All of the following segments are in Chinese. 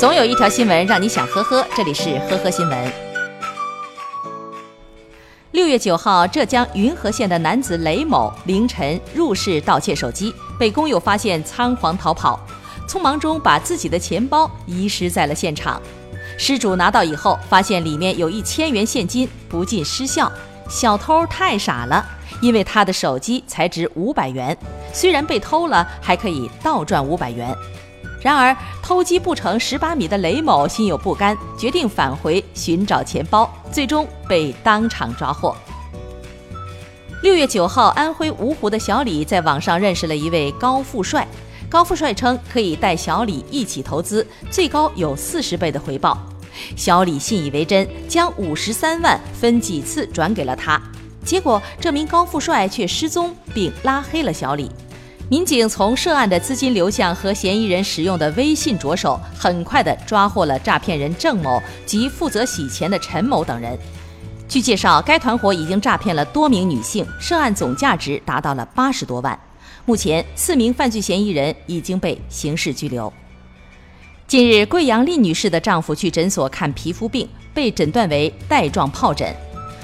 总有一条新闻让你想呵呵，这里是呵呵新闻。六月九号，浙江云和县的男子雷某凌晨入室盗窃手机，被工友发现仓皇逃跑，匆忙中把自己的钱包遗失在了现场。失主拿到以后，发现里面有一千元现金，不禁失笑：小偷太傻了，因为他的手机才值五百元，虽然被偷了，还可以倒赚五百元。然而，偷鸡不成蚀把米的雷某心有不甘，决定返回寻找钱包，最终被当场抓获。六月九号，安徽芜湖的小李在网上认识了一位高富帅，高富帅称可以带小李一起投资，最高有四十倍的回报。小李信以为真，将五十三万分几次转给了他，结果这名高富帅却失踪，并拉黑了小李。民警从涉案的资金流向和嫌疑人使用的微信着手，很快地抓获了诈骗人郑某及负责洗钱的陈某等人。据介绍，该团伙已经诈骗了多名女性，涉案总价值达到了八十多万。目前，四名犯罪嫌疑人已经被刑事拘留。近日，贵阳厉女士的丈夫去诊所看皮肤病，被诊断为带状疱疹，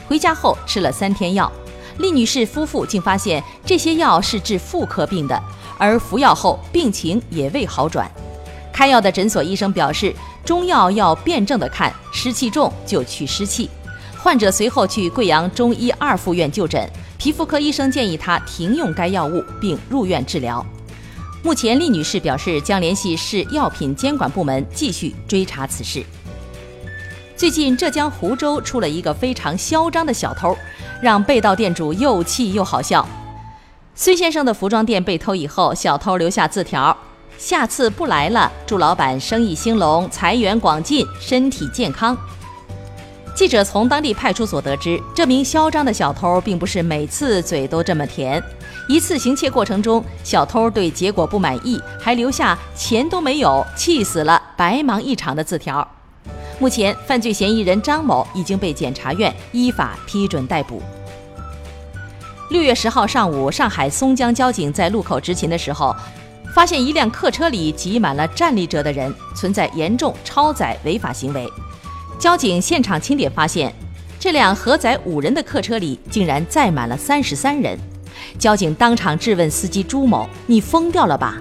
回家后吃了三天药。厉女士夫妇竟发现这些药是治妇科病的，而服药后病情也未好转。开药的诊所医生表示，中药要辩证的看，湿气重就去湿气。患者随后去贵阳中医二附院就诊，皮肤科医生建议他停用该药物并入院治疗。目前，厉女士表示将联系市药品监管部门继续追查此事。最近，浙江湖州出了一个非常嚣张的小偷。让被盗店主又气又好笑。孙先生的服装店被偷以后，小偷留下字条：“下次不来了，祝老板生意兴隆，财源广进，身体健康。”记者从当地派出所得知，这名嚣张的小偷并不是每次嘴都这么甜。一次行窃过程中，小偷对结果不满意，还留下“钱都没有，气死了，白忙一场”的字条。目前，犯罪嫌疑人张某已经被检察院依法批准逮捕。六月十号上午，上海松江交警在路口执勤的时候，发现一辆客车里挤满了站立着的人，存在严重超载违法行为。交警现场清点发现，这辆核载五人的客车里竟然载满了三十三人。交警当场质问司机朱某：“你疯掉了吧？”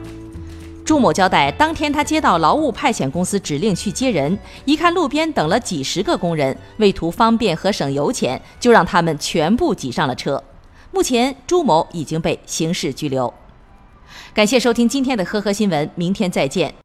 朱某交代，当天他接到劳务派遣公司指令去接人，一看路边等了几十个工人，为图方便和省油钱，就让他们全部挤上了车。目前，朱某已经被刑事拘留。感谢收听今天的呵呵新闻，明天再见。